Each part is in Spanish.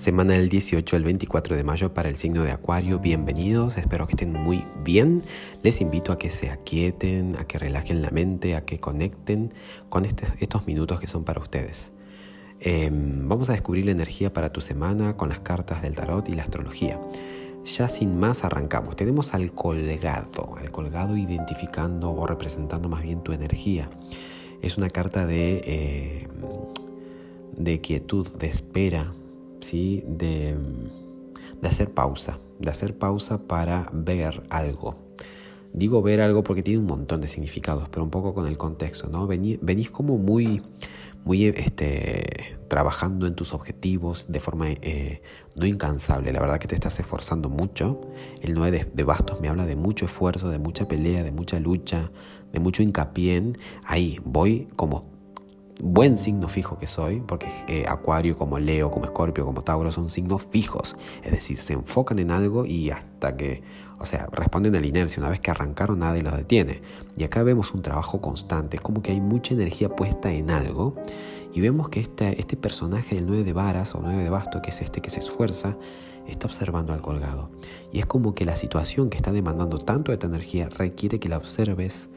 Semana del 18 al 24 de mayo para el signo de Acuario. Bienvenidos, espero que estén muy bien. Les invito a que se aquieten, a que relajen la mente, a que conecten con este, estos minutos que son para ustedes. Em, vamos a descubrir la energía para tu semana con las cartas del tarot y la astrología. Ya sin más arrancamos. Tenemos al colgado, al colgado identificando o representando más bien tu energía. Es una carta de, eh, de quietud, de espera, ¿sí? de, hacer pausa, de hacer pausa para ver algo. Digo ver algo porque tiene un montón de significados, pero un poco con el contexto, ¿no? Venís, como muy, muy este, trabajando en tus objetivos de forma eh, no incansable. La verdad que te estás esforzando mucho. El 9 de, bastos me habla de mucho esfuerzo, de mucha pelea, de mucha lucha, de mucho hincapié en ahí. Voy como buen signo fijo que soy, porque eh, Acuario como Leo, como Escorpio, como Tauro son signos fijos, es decir, se enfocan en algo y hasta que, o sea, responden a la inercia, una vez que arrancaron nadie los detiene. Y acá vemos un trabajo constante, es como que hay mucha energía puesta en algo y vemos que este, este personaje del 9 de varas o 9 de basto, que es este que se esfuerza, está observando al colgado. Y es como que la situación que está demandando tanto de tu energía requiere que la observes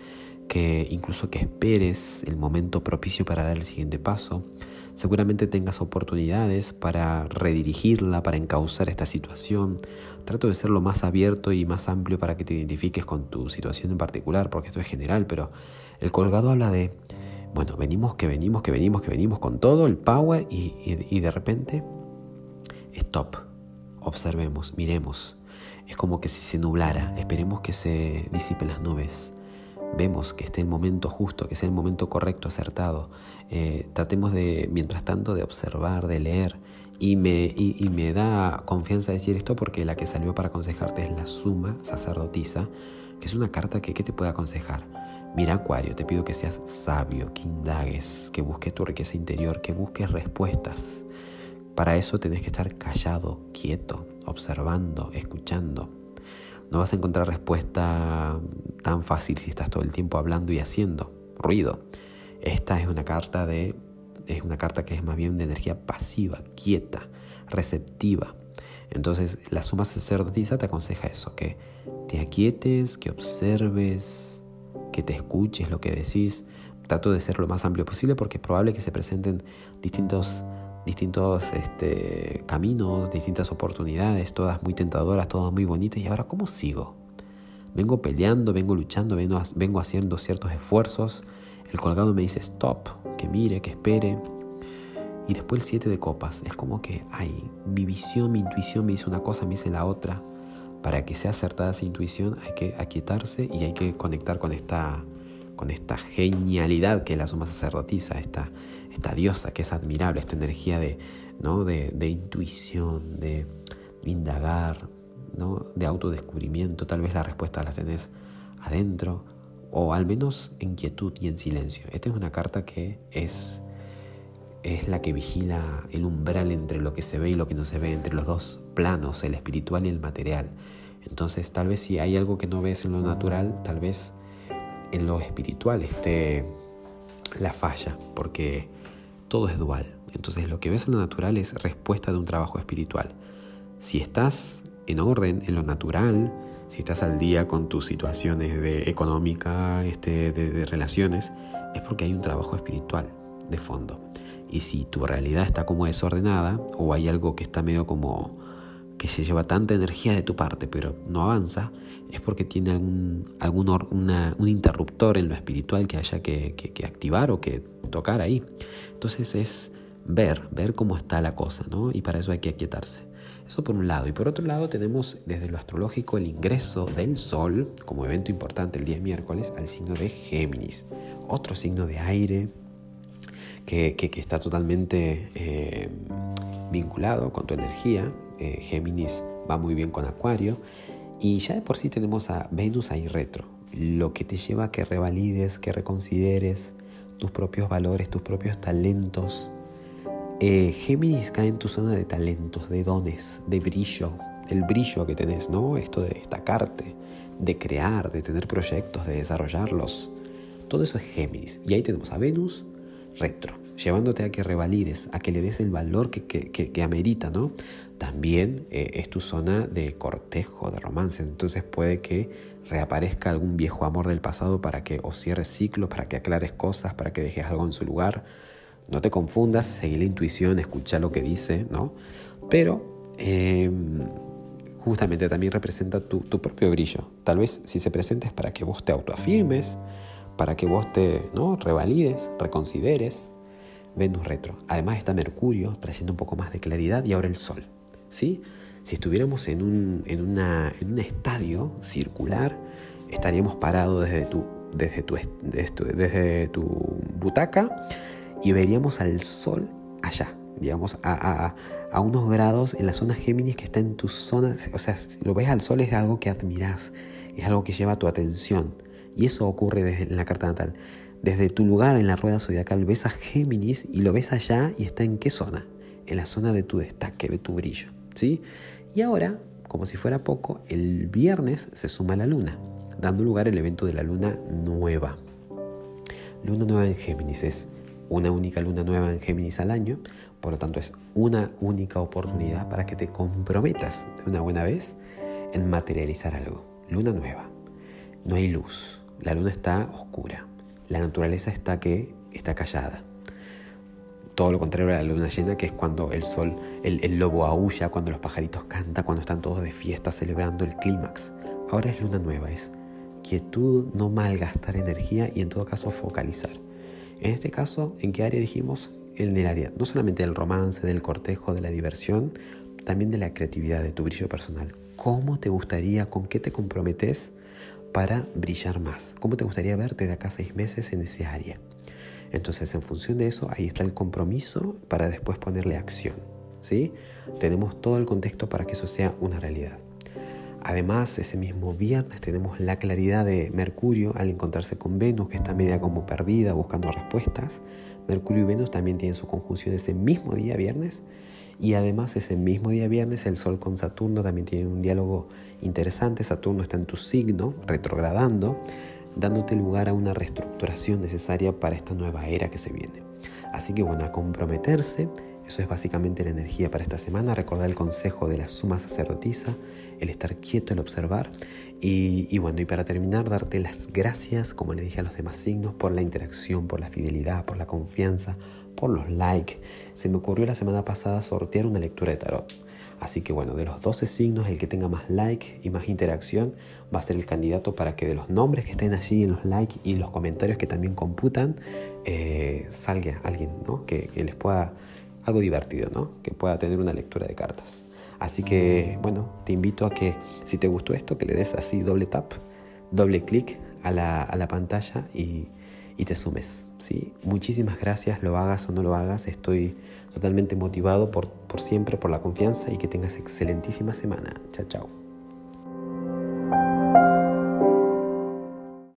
que incluso que esperes el momento propicio para dar el siguiente paso. Seguramente tengas oportunidades para redirigirla, para encauzar esta situación. Trato de ser lo más abierto y más amplio para que te identifiques con tu situación en particular, porque esto es general, pero el colgado habla de, bueno, venimos, que venimos, que venimos, que venimos con todo, el power, y, y de repente, stop, observemos, miremos. Es como que si se nublara, esperemos que se disipen las nubes vemos que esté el momento justo, que sea el momento correcto, acertado. Eh, tratemos de, mientras tanto, de observar, de leer. Y me, y, me da confianza decir esto porque la que salió para aconsejarte es la suma sacerdotisa, que es una carta que ¿qué te puede aconsejar. Mira Acuario, te pido que seas sabio, que indagues, que busques tu riqueza interior, que busques respuestas. Para eso tenés que estar callado, quieto, observando, escuchando, no vas a encontrar respuesta tan fácil si estás todo el tiempo hablando y haciendo ruido. Esta es una carta de es una carta que es más bien de energía pasiva, quieta, receptiva. Entonces, la suma sacerdotisa te aconseja eso, que te aquietes, que observes, que te escuches lo que decís. Trato de ser lo más amplio posible porque es probable que se presenten distintos distintos este, caminos, distintas oportunidades, todas muy tentadoras, todas muy bonitas. ¿Y ahora cómo sigo? Vengo peleando, vengo luchando, vengo, vengo haciendo ciertos esfuerzos. El colgado me dice stop, que mire, que espere. Y después el 7 de copas. Es como que, ay, mi visión, mi intuición me dice una cosa, me dice la otra. Para que sea acertada esa intuición hay que aquietarse y hay que conectar con esta, con esta genialidad que la suma sacerdotisa, esta, esta diosa que es admirable, esta energía de, ¿no? de, intuición, de indagar, ¿no? de autodescubrimiento. Tal vez la respuesta la tenés adentro o al menos en quietud y en silencio. Esta es una carta que es, es la que vigila el umbral entre lo que se ve y lo que no se ve, entre los dos planos, el espiritual y el material. Entonces tal vez si hay algo que no ves en lo natural, tal vez en lo espiritual esté la falla, porque todo es dual. Entonces lo que ves en lo natural es respuesta de un trabajo espiritual. Si estás en orden en lo natural, si estás al día con tus situaciones de económica, este, de, relaciones, es porque hay un trabajo espiritual de fondo. Y si tu realidad está como desordenada o hay algo que está medio como que se lleva tanta energía de tu parte pero no avanza, es porque tiene algún, algún un interruptor en lo espiritual que haya que, que, activar o que tocar ahí. Entonces es ver, ver cómo está la cosa, ¿no? Y para eso hay que aquietarse. Eso por un lado. Y por otro lado tenemos desde lo astrológico el ingreso del Sol como evento importante el día miércoles al signo de Géminis. Otro signo de aire que, que, está totalmente eh, vinculado con tu energía. Eh, Géminis va muy bien con Acuario. Y ya de por sí tenemos a Venus ahí retro, lo que te lleva a que revalides, que reconsideres tus propios valores, tus propios talentos. Eh, Géminis cae en tu zona de talentos, de dones, de brillo, el brillo que tenés, ¿no? Esto de destacarte, de crear, de tener proyectos, de desarrollarlos, Todo eso es Géminis. Y ahí tenemos a Venus retro, llevándote a que revalides, a que le des el valor que, que, amerita, ¿no? También eh, es tu zona de cortejo, de romance. Entonces puede que reaparezca algún viejo amor del pasado para que o cierres ciclos, para que aclares cosas, para que dejes algo en su lugar. No te confundas, seguí la intuición, escucha lo que dice, ¿no? Pero em, justamente también representa tu, propio brillo. Tal vez si se presenta es para que vos te autoafirmes, para que vos te ¿no? revalides, reconsideres. Venus retro. Además está Mercurio trayendo un poco más de claridad y ahora el Sol. ¿sí? Si estuviéramos en un, en, una, en un estadio circular, estaríamos parados desde tu, desde, tu, desde tu butaca y veríamos al Sol allá, digamos, a, a, unos grados en la zona Géminis que está en tu zona, o sea, si lo ves al Sol es algo que admiras, es algo que lleva tu atención. Y eso ocurre desde en la carta natal. Desde tu lugar en la rueda zodiacal ves a Géminis y lo ves allá y está en qué zona? En la zona de tu destaque, de tu brillo. ¿sí? Y ahora, como si fuera poco, el viernes se suma la luna, dando lugar al evento de la luna nueva. Luna nueva en Géminis es una única luna nueva en Géminis al año, por lo tanto es una única oportunidad para que te comprometas de una buena vez en materializar algo. Luna nueva. No hay luz, la luna está oscura, la naturaleza está que está callada todo lo contrario a la luna llena, que es cuando el sol, el, lobo aúlla, cuando los pajaritos cantan, cuando están todos de fiesta celebrando el clímax. Ahora es luna nueva, es quietud, no malgastar energía y en todo caso focalizar. En este caso, ¿en qué área dijimos? En el área no solamente del romance, del cortejo, de la diversión, también de la creatividad, de tu brillo personal. ¿Cómo te gustaría, con qué te comprometes para brillar más? ¿Cómo te gustaría verte de acá seis meses en ese área? Entonces, en función de eso, ahí está el compromiso para después ponerle acción. ¿sí? Tenemos todo el contexto para que eso sea una realidad. Además, ese mismo viernes tenemos la claridad de Mercurio al encontrarse con Venus, que está media como perdida, buscando respuestas. Mercurio y Venus también tienen su conjunción ese mismo día viernes. Y además ese mismo día viernes el Sol con Saturno también tiene un diálogo interesante. Saturno está en tu signo, retrogradando dándote lugar a una reestructuración necesaria para esta nueva era que se viene. Así que bueno, a comprometerse, eso es básicamente la energía para esta semana, recordar el consejo de la suma sacerdotisa, el estar quieto, el observar. Y, y, bueno, y para terminar, darte las gracias, como le dije a los demás signos, por la interacción, por la fidelidad, por la confianza, por los likes. Se me ocurrió la semana pasada sortear una lectura de tarot. Así que bueno, de los 12 signos, el que tenga más like y más interacción va a ser el candidato para que de los nombres que estén allí en los likes y los comentarios que también computan, eh, salga alguien ¿no? que, que, les pueda, algo divertido, ¿no? que pueda tener una lectura de cartas. Así que bueno, te invito a que si te gustó esto, que le des así doble tap, doble clic a la, a la pantalla y y te sumes. ¿sí? Muchísimas gracias, lo hagas o no lo hagas. Estoy totalmente motivado por, por siempre, por la confianza y que tengas excelentísima semana. Chao, chao.